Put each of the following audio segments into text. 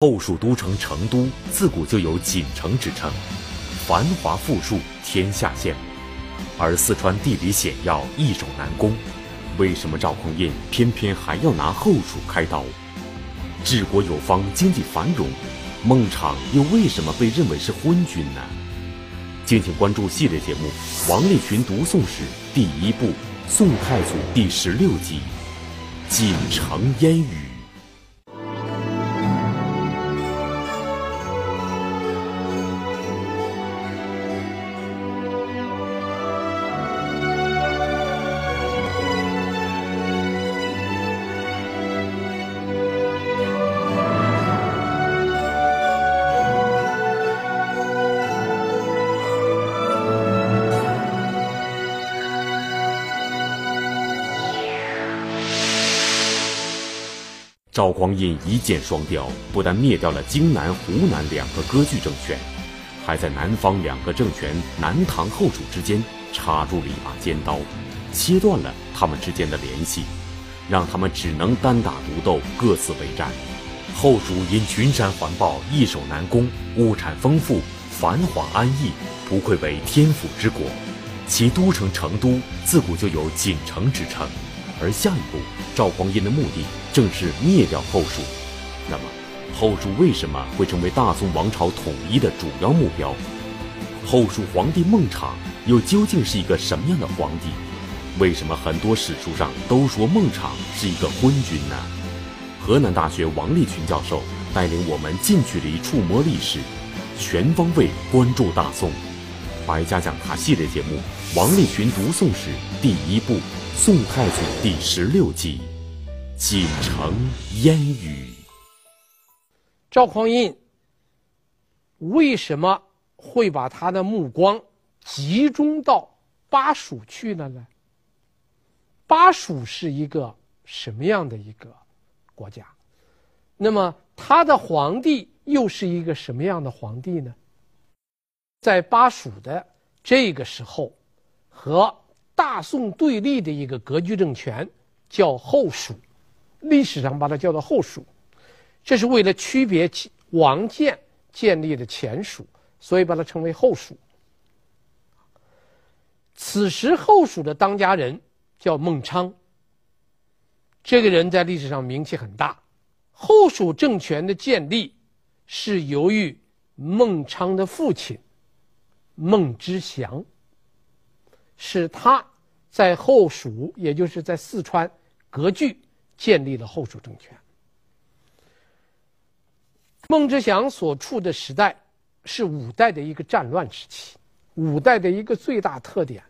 后蜀都城成都自古就有锦城之称，繁华富庶，天下羡。而四川地理险要，易守难攻，为什么赵匡胤偏偏还要拿后蜀开刀？治国有方，经济繁荣，孟昶又为什么被认为是昏君呢？敬请关注系列节目《王立群读宋史》第一部《宋太祖》第十六集《锦城烟雨》。赵匡胤一箭双雕，不但灭掉了荆南、湖南两个割据政权，还在南方两个政权南唐、后蜀之间插入了一把尖刀，切断了他们之间的联系，让他们只能单打独斗，各自为战。后蜀因群山环抱，易守难攻，物产丰富，繁华安逸，不愧为天府之国。其都城成都自古就有锦城之称。而下一步，赵匡胤的目的正是灭掉后蜀。那么，后蜀为什么会成为大宋王朝统一的主要目标？后蜀皇帝孟昶又究竟是一个什么样的皇帝？为什么很多史书上都说孟昶是一个昏君呢？河南大学王立群教授带领我们近距离触摸历史，全方位关注大宋。百家讲坛系列节目《王立群读宋史》第一部。宋太祖第十六集，锦城烟雨。赵匡胤为什么会把他的目光集中到巴蜀去了呢？巴蜀是一个什么样的一个国家？那么他的皇帝又是一个什么样的皇帝呢？在巴蜀的这个时候和。大宋对立的一个割据政权叫后蜀，历史上把它叫做后蜀，这是为了区别王建建立的前蜀，所以把它称为后蜀。此时后蜀的当家人叫孟昶，这个人在历史上名气很大。后蜀政权的建立是由于孟昶的父亲孟知祥。是他在后蜀，也就是在四川割据，建立了后蜀政权。孟知祥所处的时代是五代的一个战乱时期。五代的一个最大特点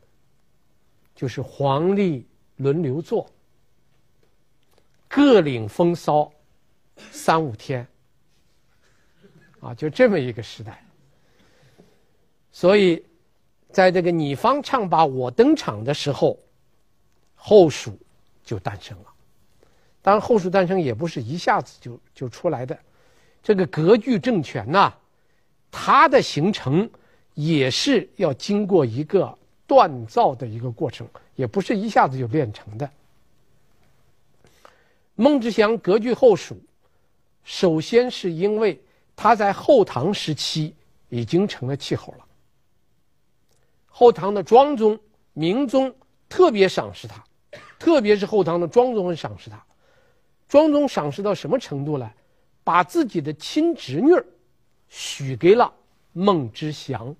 就是皇帝轮流坐，各领风骚三五天，啊，就这么一个时代。所以。在这个你方唱罢我登场的时候，后蜀就诞生了。当然，后蜀诞生也不是一下子就就出来的。这个割据政权呐、它的形成也是要经过一个锻造的一个过程，也不是一下子就练成的。孟知祥割据后蜀，首先是因为他在后唐时期已经成了气候了。后唐的庄宗、明宗特别赏识他，特别是后唐的庄宗很赏识他。庄宗赏识到什么程度呢？把自己的亲侄女许给了孟知祥，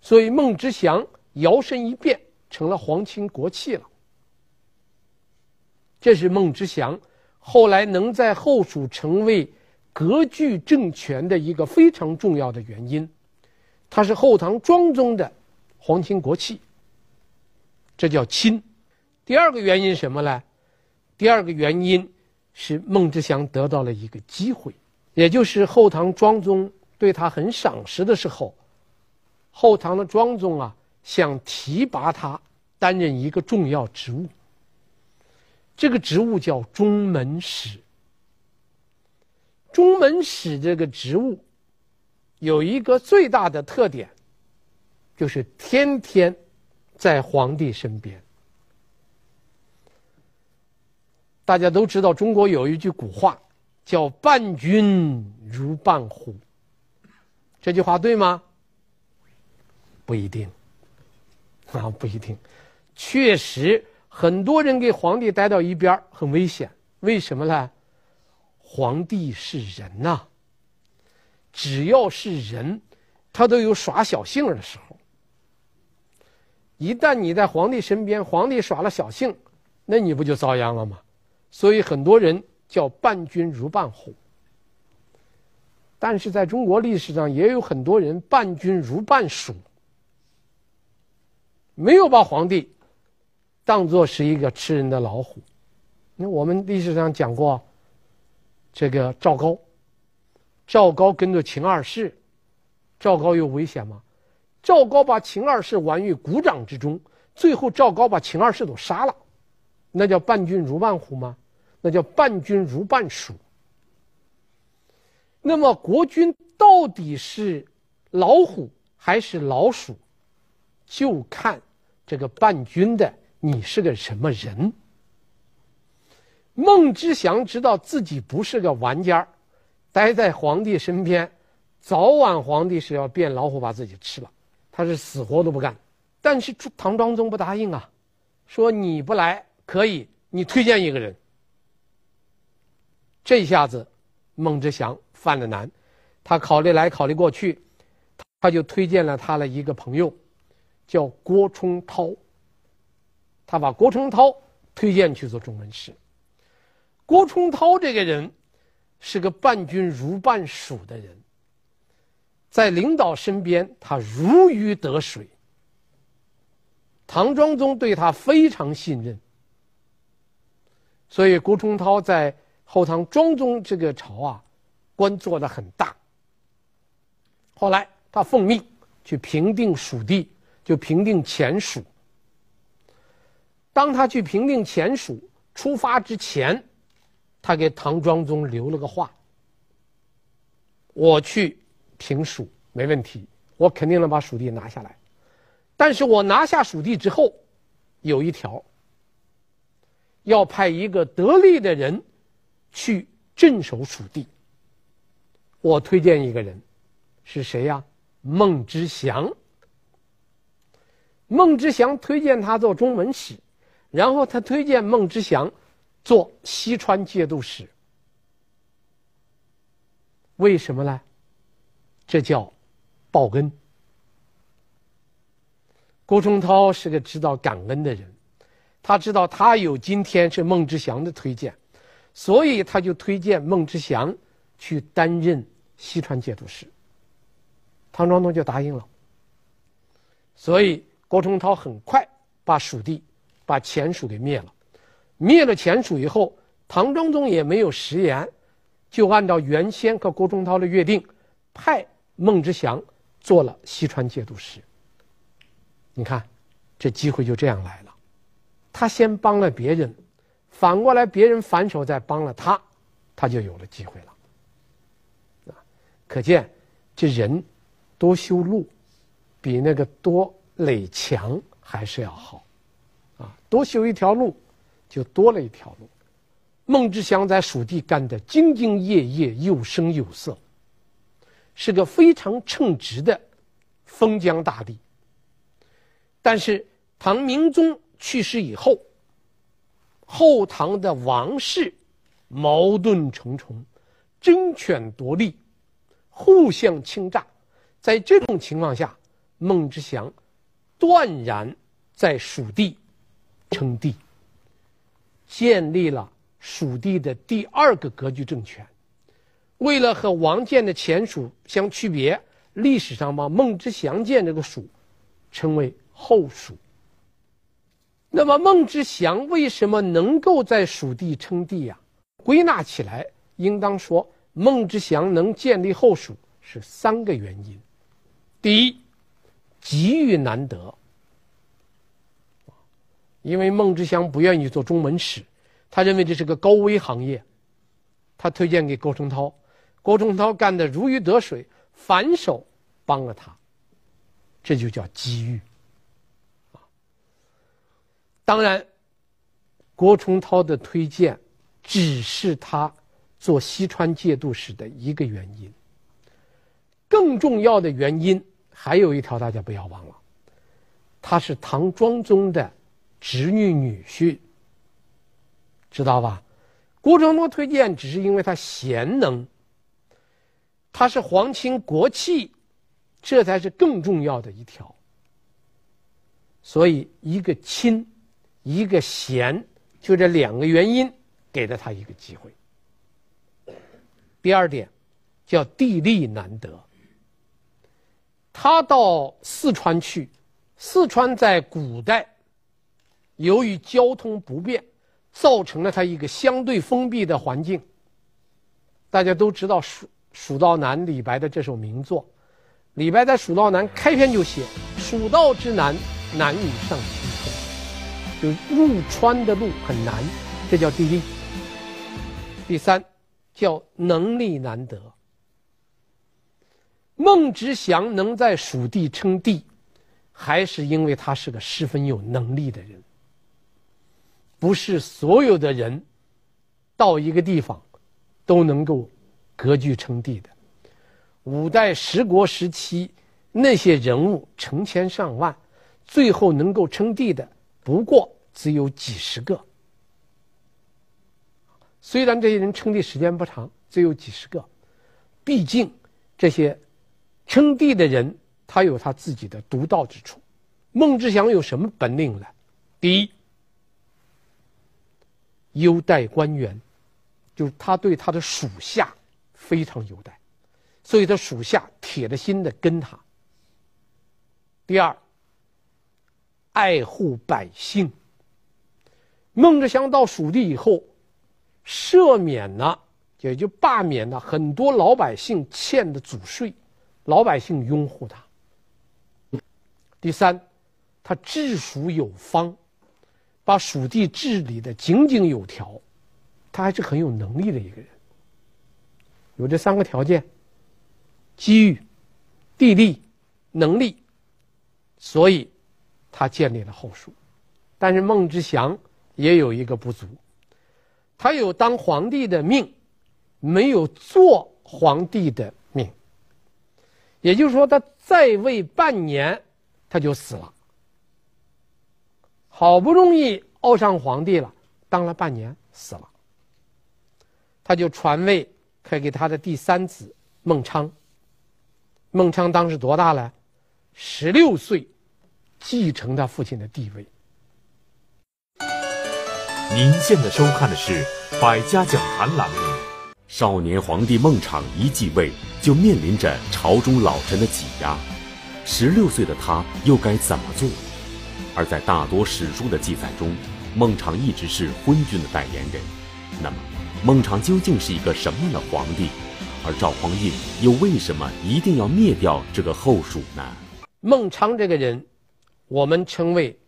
所以孟知祥摇身一变成了皇亲国戚了。这是孟知祥后来能在后蜀成为割据政权的一个非常重要的原因。他是后唐庄宗的。皇亲国戚，这叫亲。第二个原因什么呢？第二个原因是孟知祥得到了一个机会，也就是后唐庄宗对他很赏识的时候，后唐的庄宗啊想提拔他担任一个重要职务。这个职务叫中门使。中门使这个职务有一个最大的特点。就是天天在皇帝身边。大家都知道，中国有一句古话叫伴君如伴虎。这句话对吗？不一定，啊，不一定。确实，很多人给皇帝待到一边很危险。为什么呢？皇帝是人呐、只要是人，他都有耍小性的时候。一旦你在皇帝身边，皇帝耍了小性，那你不就遭殃了吗？所以很多人叫伴君如伴虎。但是在中国历史上，也有很多人伴君如伴鼠，没有把皇帝当作是一个吃人的老虎。那我们历史上讲过，这个赵高，赵高跟着秦二世，赵高有危险吗？赵高把秦二世玩于股掌之中，最后赵高把秦二世都杀了，那叫伴君如伴虎吗？那叫伴君如伴鼠。那么国君到底是老虎还是老鼠，就看这个伴君的你是个什么人。孟知祥知道自己不是个玩家，待在皇帝身边，早晚皇帝是要变老虎把自己吃了，他是死活都不干。但是唐庄宗不答应啊，说你不来可以，你推荐一个人。这下子孟知祥。犯了难，他考虑来考虑过去，他就推荐了他的一个朋友，叫郭冲涛。他把郭冲涛推荐去做中文使。郭冲涛这个人是个伴君如伴鼠的人，在领导身边他如鱼得水。唐庄宗对他非常信任，所以郭崇涛在后唐庄宗这个朝啊。官做的很大。后来他奉命去平定蜀地，就平定前蜀。当他去平定前蜀出发之前，他给唐庄宗留了个话：“我去平蜀没问题，我肯定能把蜀地拿下来。但是我拿下蜀地之后，有一条，要派一个得力的人去镇守蜀地。”我推荐一个人，是谁呀？孟知祥。孟知祥推荐他做中文使，然后他推荐孟知祥做西川节度使。为什么呢？这叫报恩。郭崇涛是个知道感恩的人，他知道他有今天是孟知祥的推荐，所以他就推荐孟知祥。去担任西川节度使，唐庄宗就答应了。所以郭崇涛很快把蜀地、把前蜀给灭了。灭了前蜀以后，唐庄宗也没有食言，就按照原先和郭崇涛的约定，派孟知祥做了西川节度使。你看，这机会就这样来了。他先帮了别人，反过来别人反手再帮了他，他就有了机会了。可见，这人多修路，比那个多垒墙还是要好，啊，多修一条路，就多了一条路。孟知祥在蜀地干得兢兢业业，有声有色，是个非常称职的封疆大吏。但是唐明宗去世以后，后唐的王室矛盾重重，争权夺利。互相倾轧，在这种情况下，孟知祥断然在蜀地称帝，建立了蜀地的第二个割据政权。为了和王建的前蜀相区别，历史上把孟知祥建这个蜀称为后蜀。那么孟知祥为什么能够在蜀地称帝呀？归纳起来，应当说。孟知祥能建立后蜀是三个原因：第一，机遇难得，因为孟知祥不愿意做中文史，他认为这是个高危行业，他推荐给郭崇涛，郭崇涛干得如鱼得水，反手帮了他，这就叫机遇。当然，郭崇涛的推荐只是他。做西川节度使的一个原因。更重要的原因还有一条，大家不要忘了，他是唐庄宗的侄女女婿，知道吧？郭长多推荐只是因为他贤能，他是皇亲国戚，这才是更重要的一条。所以，一个亲，一个贤，就这两个原因，给了他一个机会。第二点，叫地利难得。他到四川去，四川在古代，由于交通不便，造成了他一个相对封闭的环境。大家都知道《蜀蜀道难》李白的这首名作，李白在《蜀道难》开篇就写：“蜀道之难，难于上青。”就入川的路很难，这叫地利。第三，叫能力难得。孟知祥能在蜀地称帝，还是因为他是个十分有能力的人。不是所有的人到一个地方都能够割据称帝的。五代十国时期那些人物成千上万，最后能够称帝的不过只有几十个。虽然这些人称帝时间不长，只有几十个，毕竟这些。称帝的人，他有他自己的独到之处。孟知祥有什么本领呢？第一，优待官员，就是他对他的属下非常优待，所以他属下铁了心的跟他。第二，爱护百姓。孟知祥到蜀地以后，赦免了，也就罢免了很多老百姓欠的祖税。老百姓拥护他。第三，他治蜀有方，把蜀地治理的井井有条，他还是很有能力的一个人。有这三个条件：机遇、地利、能力，所以他建立了后蜀。但是孟知祥也有一个不足，他有当皇帝的命，没有做皇帝的命。也就是说，他在位半年，他就死了。好不容易傲上皇帝了，当了半年死了。他就传位，可给他的第三子孟昌。孟昌当时多大了？十六岁，继承他父亲的地位。您现在收看的是《百家讲坛》栏目。少年皇帝孟昶一继位，就面临着朝中老臣的挤压。十六岁的他又该怎么做？而在大多史书的记载中，孟昶一直是昏君的代言人。那么，孟昶究竟是一个什么样的皇帝？而赵匡胤又为什么一定要灭掉这个后蜀呢？孟昶这个人，我们称为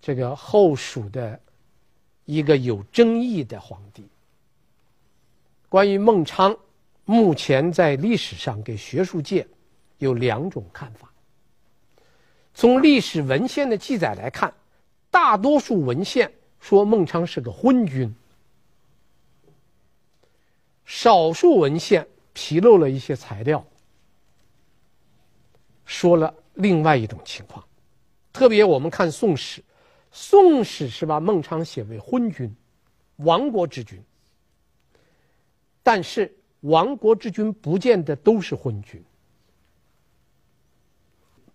这个后蜀的一个有争议的皇帝。关于孟昶，目前在历史上给学术界有两种看法。从历史文献的记载来看，大多数文献说孟昶是个昏君，少数文献披露了一些材料，说了另外一种情况。特别我们看《宋史》，《宋史》是把孟昶写为昏君，亡国之君。但是亡国之君不见得都是昏君。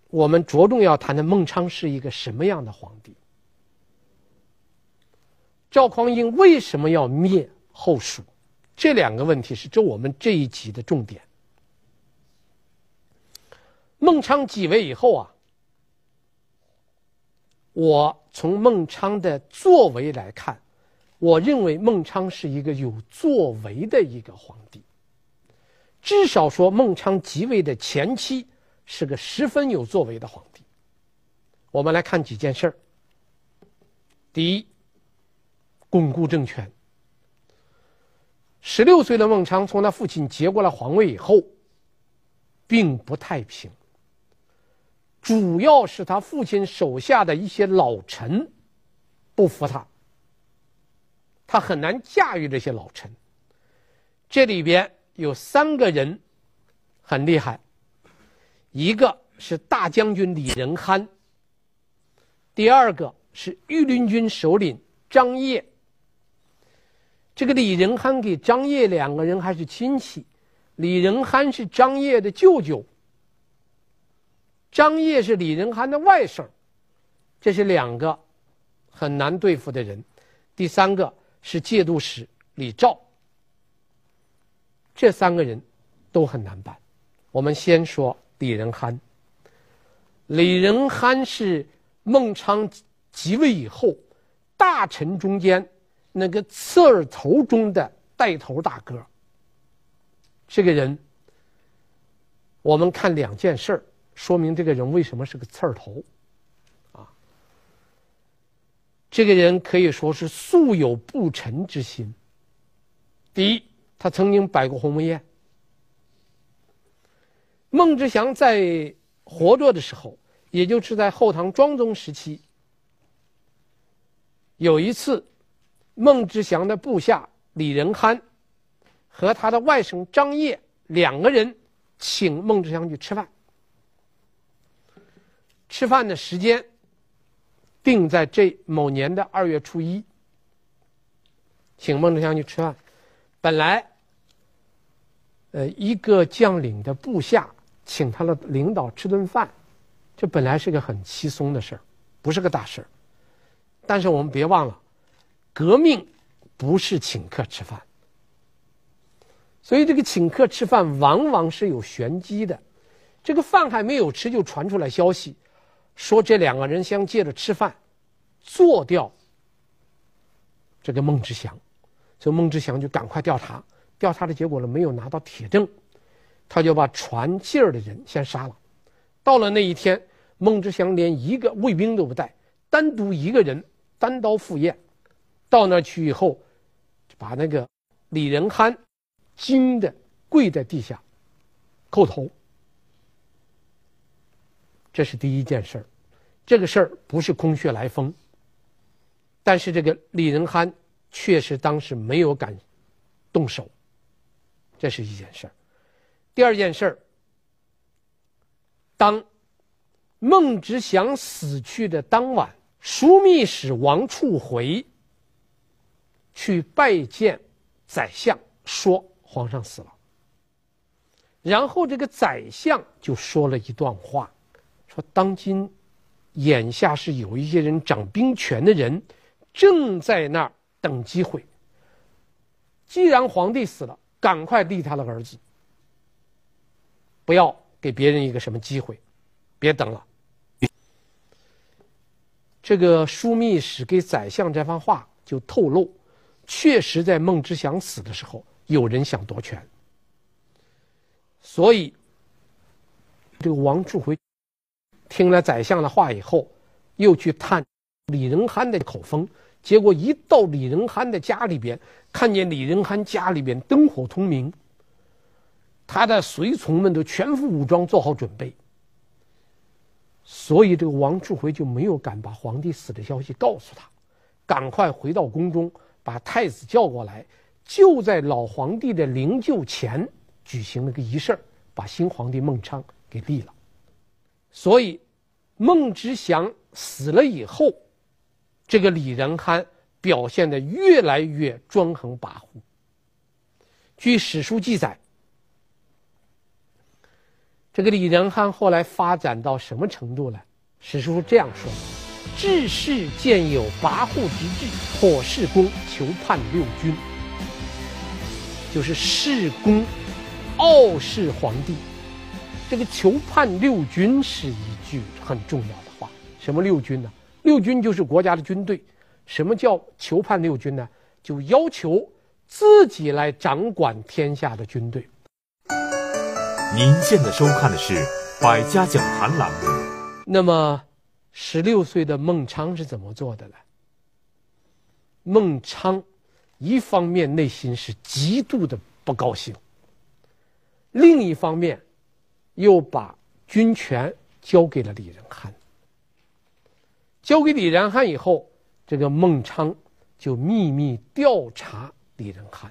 我们着重要谈的孟昶是一个什么样的皇帝？赵匡胤为什么要灭后蜀？这两个问题是这我们这一集的重点。孟昶继位以后啊，我从孟昶的作为来看。我认为孟昶是一个有作为的一个皇帝，至少说孟昶即位的前期是个十分有作为的皇帝。我们来看几件事儿。第一，巩固政权。十六岁的孟昶从他父亲接过了皇位以后，并不太平，主要是他父亲手下的一些老臣不服他。他很难驾驭这些老臣，这里边有三个人很厉害，一个是大将军李仁憨，第二个是御林军首领张掖。这个李仁憨给张掖两个人还是亲戚，李仁憨是张掖的舅舅，张掖是李仁憨的外甥，这是两个很难对付的人。第三个是节度使李肇。这三个人都很难办。我们先说李仁憨。李仁憨是孟昶即位以后大臣中间那个刺儿头中的带头大哥。这个人，我们看两件事儿说明这个人为什么是个刺儿头。啊，这个人可以说是素有不臣之心。第一。他曾经摆过鸿门宴。孟知祥在活着的时候，也就是在后唐庄宗时期，有一次，孟知祥的部下李仁憨和他的外甥张掖两个人请孟知祥去吃饭。吃饭的时间定在这某年的二月初一，请孟知祥去吃饭。本来，呃，一个将领的部下请他的领导吃顿饭，这本来是个很稀松的事儿，不是个大事儿。但是我们别忘了，革命不是请客吃饭，所以这个请客吃饭往往是有玄机的。这个饭还没有吃，就传出来消息，说这两个人想借着吃饭做掉这个孟知祥。所以孟知祥就赶快调查，调查的结果呢，没有拿到铁证，他就把传信儿的人先杀了。到了那一天，孟知祥连一个卫兵都不带，单独一个人单刀赴宴。到那去以后，把那个李仁憨惊的跪在地下叩头。这是第一件事儿，这个事儿不是空穴来风，但是这个李仁憨。确实当时没有敢动手，这是一件事儿。第二件事儿，当孟知祥死去的当晚，枢密使王处回去拜见宰相，说皇上死了。然后这个宰相就说了一段话，说当今眼下是有一些人掌兵权的人正在那儿。等机会。既然皇帝死了，赶快立他的儿子，不要给别人一个什么机会，别等了。这个枢密使给宰相这番话就透露，确实在孟知祥死的时候，有人想夺权。所以，这个王处回听了宰相的话以后，又去探李仁憨的口风。结果一到李仁憨的家里边，看见李仁憨家里边灯火通明，他的随从们都全副武装做好准备，所以这个王处回就没有敢把皇帝死的消息告诉他，赶快回到宫中，把太子叫过来，就在老皇帝的灵柩前举行了个仪式，把新皇帝孟昶给立了。所以，孟知祥死了以后。这个李仁憨表现的越来越专横跋扈。据史书记载，这个李仁憨后来发展到什么程度呢？史书这样说：治世见有跋扈之志，颇事功，求叛六军。就是世功，傲视皇帝。这个求叛六军是一句很重要的话。什么六军呢？六军就是国家的军队，什么叫求叛六军呢？就要求自己来掌管天下的军队。您现在收看的是《百家讲坛》栏目。那么，十六岁的孟昶是怎么做的呢？孟昶一方面内心是极度的不高兴，另一方面又把军权交给了李仁憨。交给李仁憨以后，这个孟昶就秘密调查李仁憨，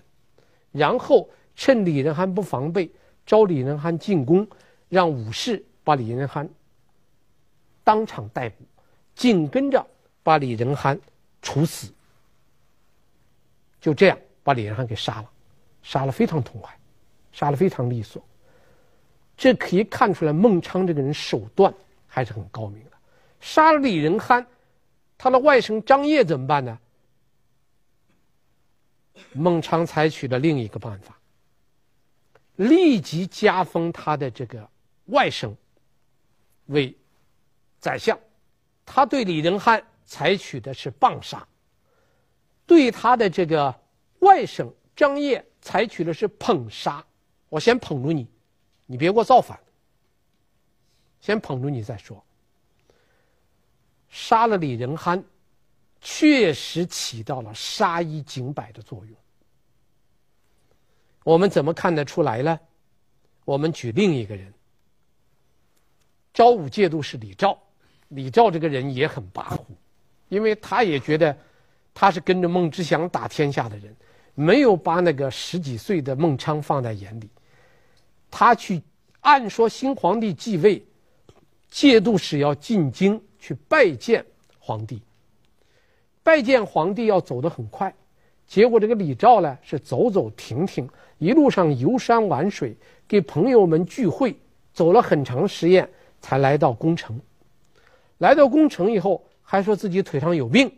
然后趁李仁罕不防备，招李仁罕进宫，让武士把李仁罕当场逮捕，紧跟着把李仁罕处死。就这样把李仁罕给杀了，杀了非常痛快，杀了非常利索。这可以看出来孟昶这个人手段还是很高明的。杀了李仁罕，他的外甥张掖怎么办呢？孟昶采取了另一个办法。立即加封他的这个外甥为宰相，他对李仁罕采取的是棒杀，对他的这个外甥张掖采取的是捧杀。我先捧住你，你别给我造反，先捧住你再说。杀了李仁憨，确实起到了杀一儆百的作用。我们怎么看得出来呢？我们举另一个人，昭武节度使李肇。李肇这个人也很跋扈，因为他也觉得他是跟着孟知祥打天下的人，没有把那个十几岁的孟昶放在眼里。他去按说新皇帝继位，节度使要进京去拜见皇帝，拜见皇帝要走得很快，结果这个李肇呢是走走停停。一路上游山玩水，给朋友们聚会，走了很长时间才来到宫城。来到宫城以后，还说自己腿上有病，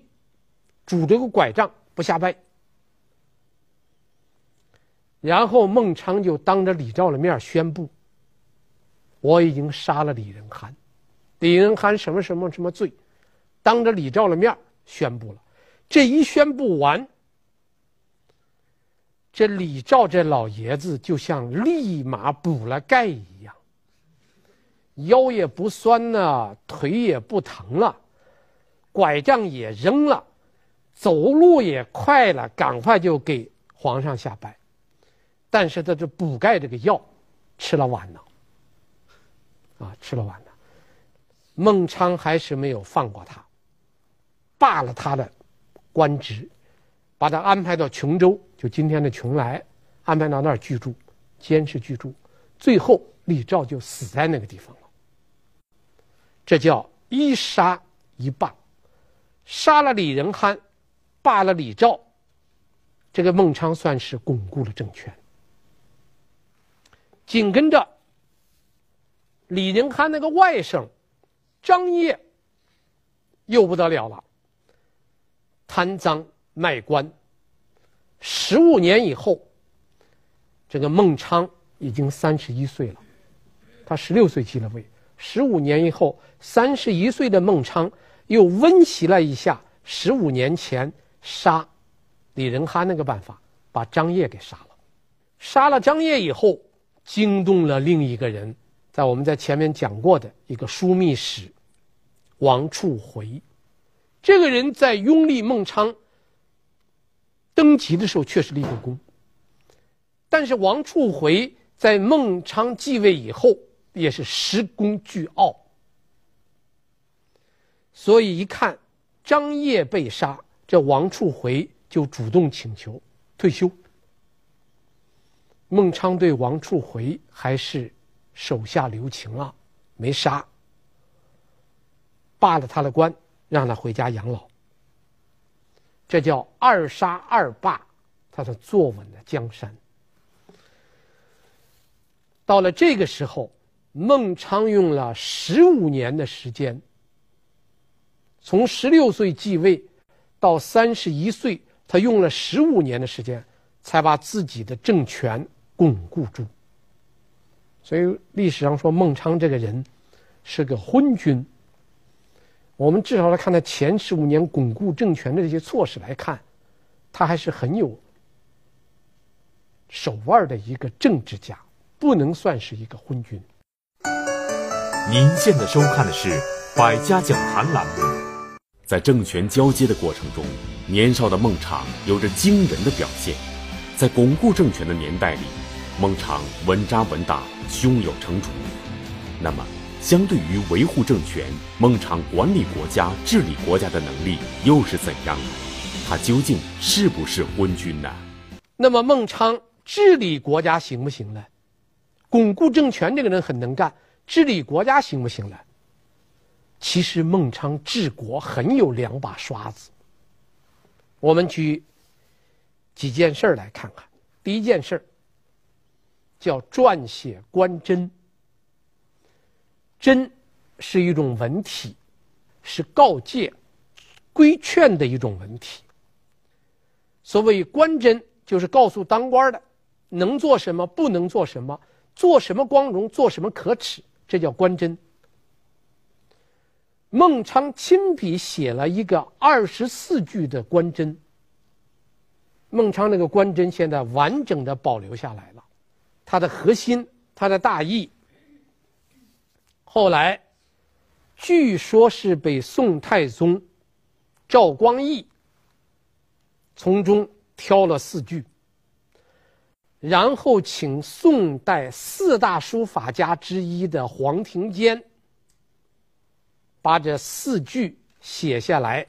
拄着个拐杖不下拜。然后孟昶就当着李照的面宣布：“我已经杀了李仁罕，李仁罕什么什么什么罪，当着李照的面宣布了。”这一宣布完。这李照这老爷子就像立马补了钙一样，腰也不酸了，腿也不疼了，拐杖也扔了，走路也快了，赶快就给皇上下拜。但是他这补钙这个药吃了晚了，啊，吃了晚了。孟昶还是没有放过他，罢了他的官职。把他安排到琼州，就今天的邛崃，安排到那儿居住，监视居住。最后，李肇就死在那个地方了。这叫一杀一罢，杀了李仁憨，罢了李肇。这个孟昶算是巩固了政权。紧跟着，李仁罕那个外甥张掖又不得了了，贪赃。卖官，十五年以后，这个孟昶已经三十一岁了，他十六岁继了位。十五年以后，三十一岁的孟昶又温习了一下十五年前杀李仁罕那个办法，把张掖给杀了。杀了张掖以后，惊动了另一个人，在我们在前面讲过的一个枢密使王处回。这个人在拥立孟昶。登基的时候确实立过功，但是王处回在孟昶继位以后也是十功俱傲，所以一看张掖被杀，这王处回就主动请求退休。孟昶对王处回还是手下留情啊，没杀，罢了他的官，让他回家养老。这叫二杀二罢，他才坐稳了江山。到了这个时候，孟昶用了十五年的时间，从十六岁继位到三十一岁，他用了十五年的时间，才把自己的政权巩固住。所以历史上说孟昶这个人是个昏君。我们至少来看他前十五年巩固政权的这些措施来看，他还是很有手腕的一个政治家，不能算是一个昏君。您现在收看的是《百家讲坛》栏目。在政权交接的过程中，年少的孟昶有着惊人的表现。在巩固政权的年代里，孟昶稳扎稳打，胸有成竹。那么，相对于维护政权，孟昶管理国家、治理国家的能力又是怎样的？他究竟是不是昏君呢？那么孟昶治理国家行不行呢？巩固政权这个人很能干，治理国家行不行呢？其实孟昶治国很有两把刷子。我们举几件事儿来看看。第一件事儿叫撰写官箴。箴是一种文体，是告诫、规劝的一种文体。所谓官箴，就是告诉当官的。能做什么，不能做什么，做什么光荣，做什么可耻，这叫官箴。孟昌亲笔写了一个二十四句的官箴。孟昌那个官箴现在完整的保留下来了，它的核心，它的大意。后来，据说是被宋太宗赵光义从中挑了四句。然后请宋代四大书法家之一的黄庭坚把这四句写下来，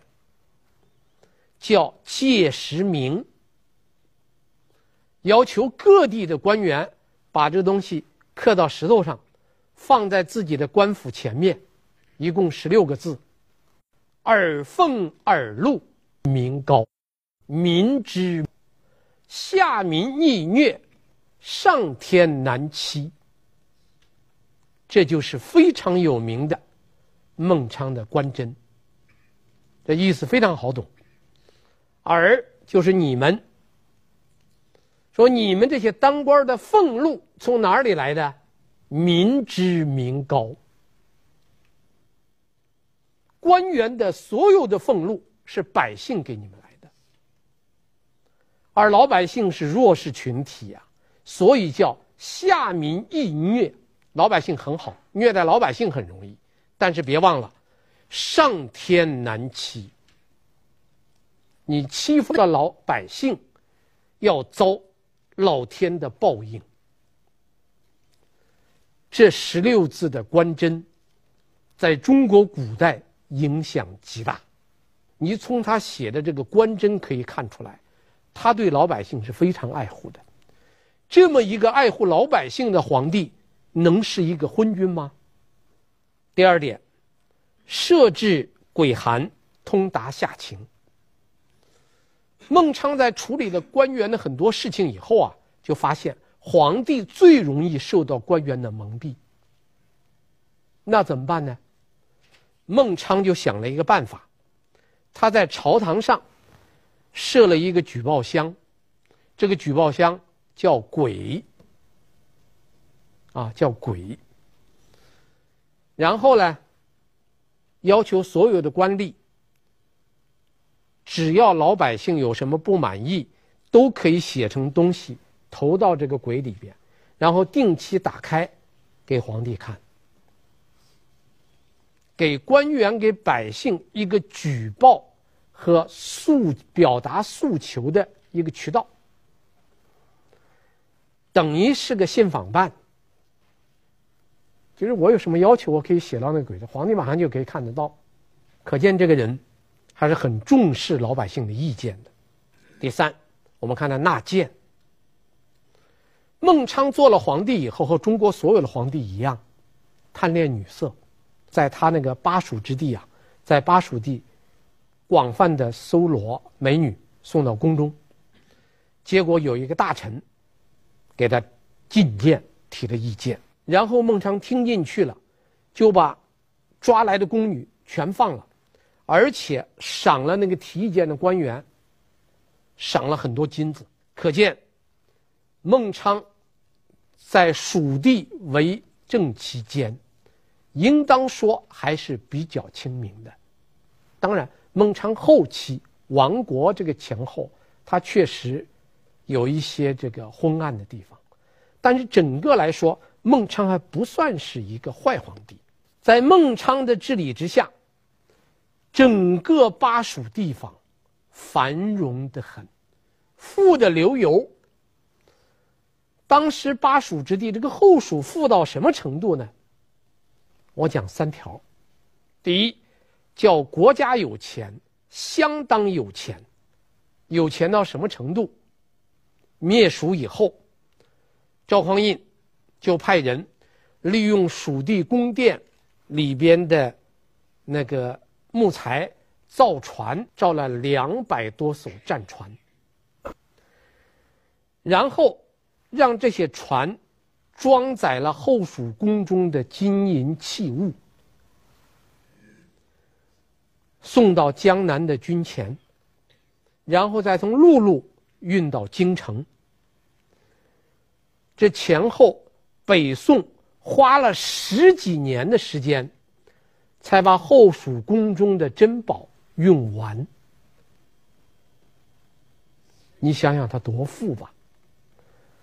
叫《借时明》，要求各地的官员把这东西刻到石头上，放在自己的官府前面，一共十六个字：“尔奉尔禄，民高，民知。”下民逆虐，上天难欺。这就是非常有名的孟昌的官箴。这意思非常好懂。尔就是你们，说你们这些当官的俸禄从哪里来的？民知民高。官员的所有的俸禄是百姓给你们来的。而老百姓是弱势群体呀、啊，所以叫下民易虐。老百姓很好，虐待老百姓很容易，但是别忘了，上天难欺。你欺负了老百姓，要遭老天的报应。这十六字的官箴，在中国古代影响极大。你从他写的这个官箴可以看出来。他对老百姓是非常爱护的，这么一个爱护老百姓的皇帝，能是一个昏君吗？第二点，设置鬼函，通达下情。孟昌在处理了官员的很多事情以后啊，就发现皇帝最容易受到官员的蒙蔽。那怎么办呢？孟昌就想了一个办法，他在朝堂上。设了一个举报箱，这个举报箱叫轨，啊，叫轨。然后呢，要求所有的官吏，只要老百姓有什么不满意，都可以写成东西投到这个轨里边，然后定期打开给皇帝看，给官员给百姓一个举报。和诉表达诉求的一个渠道，等于是个信访办。就是我有什么要求，我可以写到那个鬼子，皇帝马上就可以看得到。可见这个人他是很重视老百姓的意见的。第三，我们看他纳谏。孟昌做了皇帝以后，和中国所有的皇帝一样，贪恋女色，在他那个巴蜀之地啊，在巴蜀地。广泛的搜罗美女送到宫中，结果有一个大臣给他进谏提了意见，然后孟昌听进去了，就把抓来的宫女全放了，而且赏了那个提意见的官员，赏了很多金子。可见孟昌在蜀地为政期间，应当说还是比较清明的。当然。孟昌后期亡国这个前后，他确实有一些这个昏暗的地方，但是整个来说，孟昌还不算是一个坏皇帝。在孟昌的治理之下，整个巴蜀地方繁荣的很，富的流油。当时巴蜀之地这个后蜀富到什么程度呢？我讲三条，第一。叫国家有钱，相当有钱，有钱到什么程度？灭蜀以后，赵匡胤就派人利用蜀地宫殿里边的那个木材造船，造了两百多艘战船，然后让这些船装载了后蜀宫中的金银器物，送到江南的军前，然后再从陆路运到京城。这前后，北宋花了十几年的时间，才把后蜀宫中的珍宝运完。你想想他多富吧！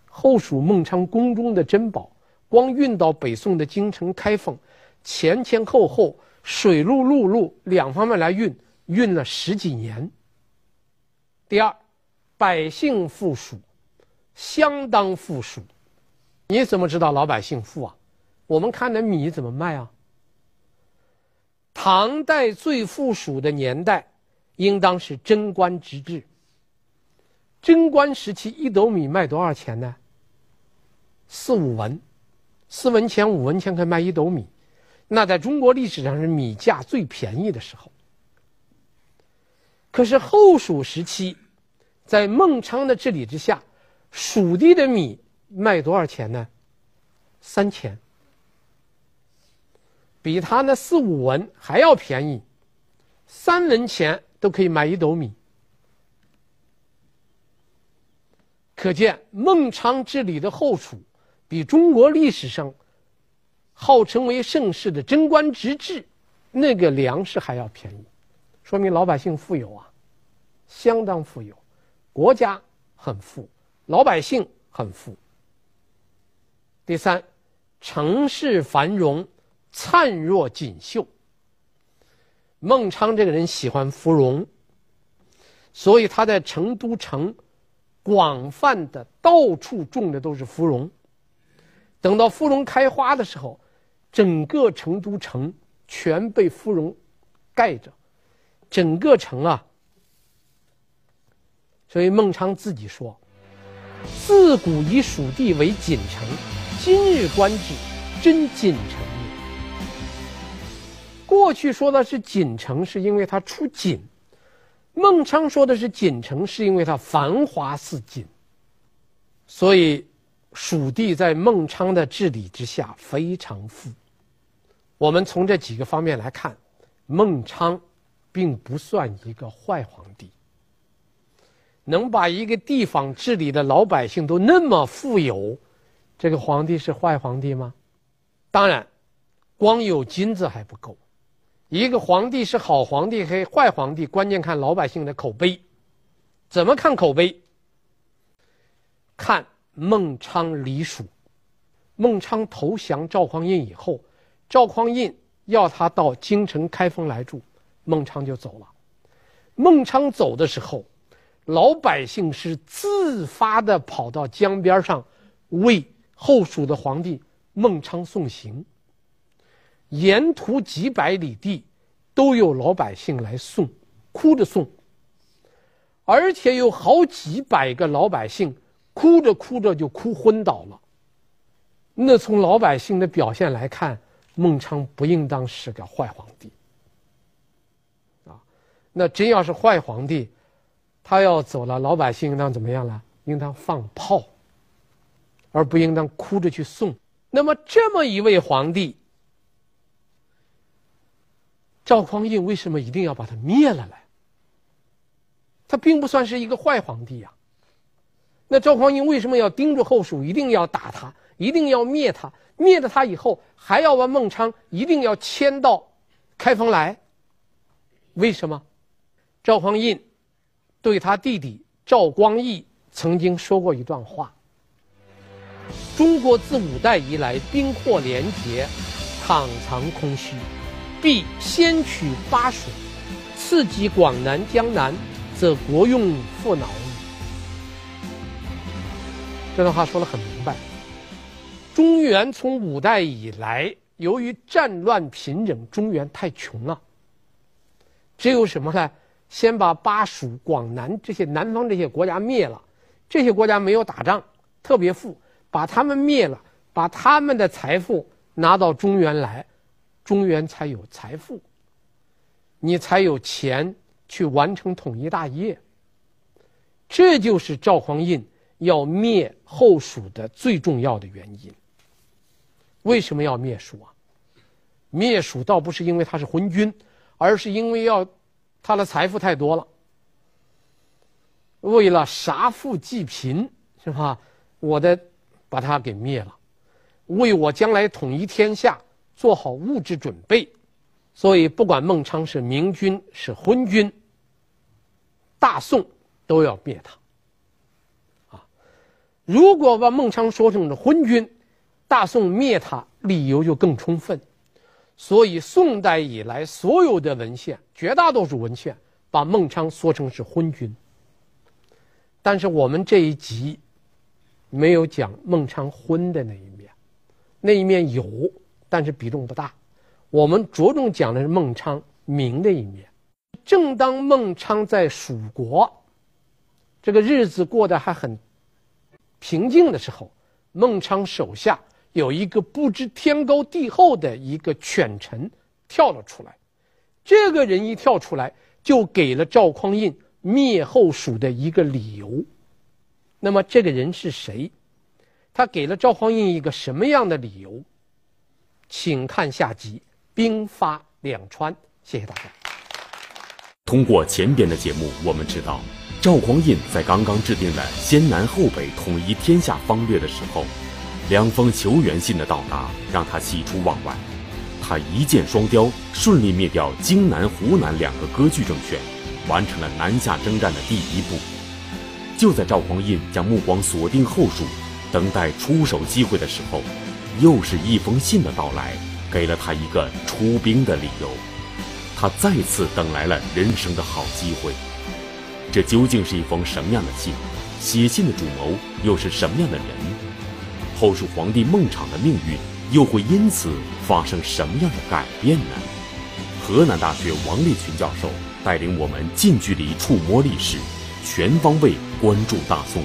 后蜀孟昌宫中的珍宝，光运到北宋的京城开封，前前后后水路陆路两方面来运，运了十几年。第二，百姓富庶，相当富庶。你怎么知道老百姓富啊？我们看的米怎么卖啊？唐代最富庶的年代，应当是贞观之治。贞观时期，一斗米卖多少钱呢？四五文，四文钱、五文钱可以卖一斗米，那在中国历史上是米价最便宜的时候。可是后蜀时期，在孟昌的治理之下，蜀地的米。卖多少钱呢？三钱，比他那四五文还要便宜，三文钱都可以买一斗米。可见孟昌治理的后蜀，比中国历史上号称为盛世的贞观之治那个粮食还要便宜，说明老百姓富有啊，相当富有，国家很富，老百姓很富。第三，城市繁荣，灿若锦绣。孟昌这个人喜欢芙蓉，所以他在成都城广泛的到处种的都是芙蓉。等到芙蓉开花的时候，整个成都城全被芙蓉盖着，整个城啊。所以孟昌自己说：“自古以蜀地为锦城。”今日观之，真锦城。过去说的是锦城，是因为它出锦；孟昌说的是锦城，是因为它繁华似锦。所以，蜀地在孟昌的治理之下非常富。我们从这几个方面来看，孟昌并不算一个坏皇帝。能把一个地方治理的老百姓都那么富有。这个皇帝是坏皇帝吗？当然，光有金子还不够。一个皇帝是好皇帝还坏皇帝，关键看老百姓的口碑。怎么看口碑？看孟昌离蜀。孟昌投降赵匡胤以后，赵匡胤要他到京城开封来住，孟昌就走了。孟昌走的时候，老百姓是自发的跑到江边上为。后蜀的皇帝孟昌送行，沿途几百里地都有老百姓来送，哭着送。而且有好几百个老百姓哭着哭着就哭昏倒了。那从老百姓的表现来看，孟昌不应当是个坏皇帝。啊，那真要是坏皇帝，他要走了，老百姓应当怎么样了？应当放炮。而不应当哭着去送。那么，这么一位皇帝，赵匡胤为什么一定要把他灭了呢？他并不算是一个坏皇帝呀。那赵匡胤为什么要盯着后蜀，一定要打他，一定要灭他？灭了他以后，还要把孟昌一定要迁到开封来？为什么？赵匡胤对他弟弟赵光义曾经说过一段话。中国自五代以来，兵祸连结，躺藏空虚，必先取巴蜀，次及广南、江南，则国用富饶矣。这段话说得很明白。中原从五代以来，由于战乱频仍，中原太穷了。只有什么呢？先把巴蜀、广南这些南方这些国家灭了，这些国家没有打仗，特别富。把他们灭了，把他们的财富拿到中原来，中原才有财富，你才有钱去完成统一大业。这就是赵匡胤要灭后蜀的最重要的原因。为什么要灭蜀啊？灭蜀倒不是因为他是昏君，而是因为要他的财富太多了。为了杀富济贫，是吧？我的把他给灭了，为我将来统一天下做好物质准备。所以，不管孟昶是明君是昏君，大宋都要灭他。啊，如果把孟昶说成是昏君，大宋灭他理由就更充分。所以，宋代以来所有的文献，绝大多数文献把孟昶说成是昏君。但是我们这一集没有讲孟昶昏的那一面，那一面有，但是比重不大。我们着重讲的是孟昶明的一面。正当孟昶在蜀国这个日子过得还很平静的时候，孟昶手下有一个不知天高地厚的一个犬臣跳了出来。这个人一跳出来，就给了赵匡胤。灭后蜀的一个理由，那么这个人是谁？他给了赵匡胤一个什么样的理由？请看下集《兵发两川》。谢谢大家。通过前边的节目，我们知道赵匡胤在刚刚制定了先南后北统一天下方略的时候，两封求援信的到达让他喜出望外。他一箭双雕，顺利灭掉荆南、湖南两个割据政权。完成了南下征战的第一步。就在赵匡胤将目光锁定后蜀，等待出手机会的时候，又是一封信的到来，给了他一个出兵的理由。他再次等来了人生的好机会。这究竟是一封什么样的信？写信的主谋又是什么样的人？后蜀皇帝孟昶的命运又会因此发生什么样的改变呢？河南大学王立群教授。带领我们近距离触摸历史，全方位关注大宋。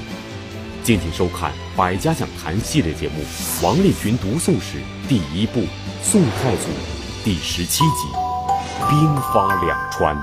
敬请收看《百家讲坛》系列节目《王立群读宋史》第一部《宋太祖》第十七集《兵发两川》。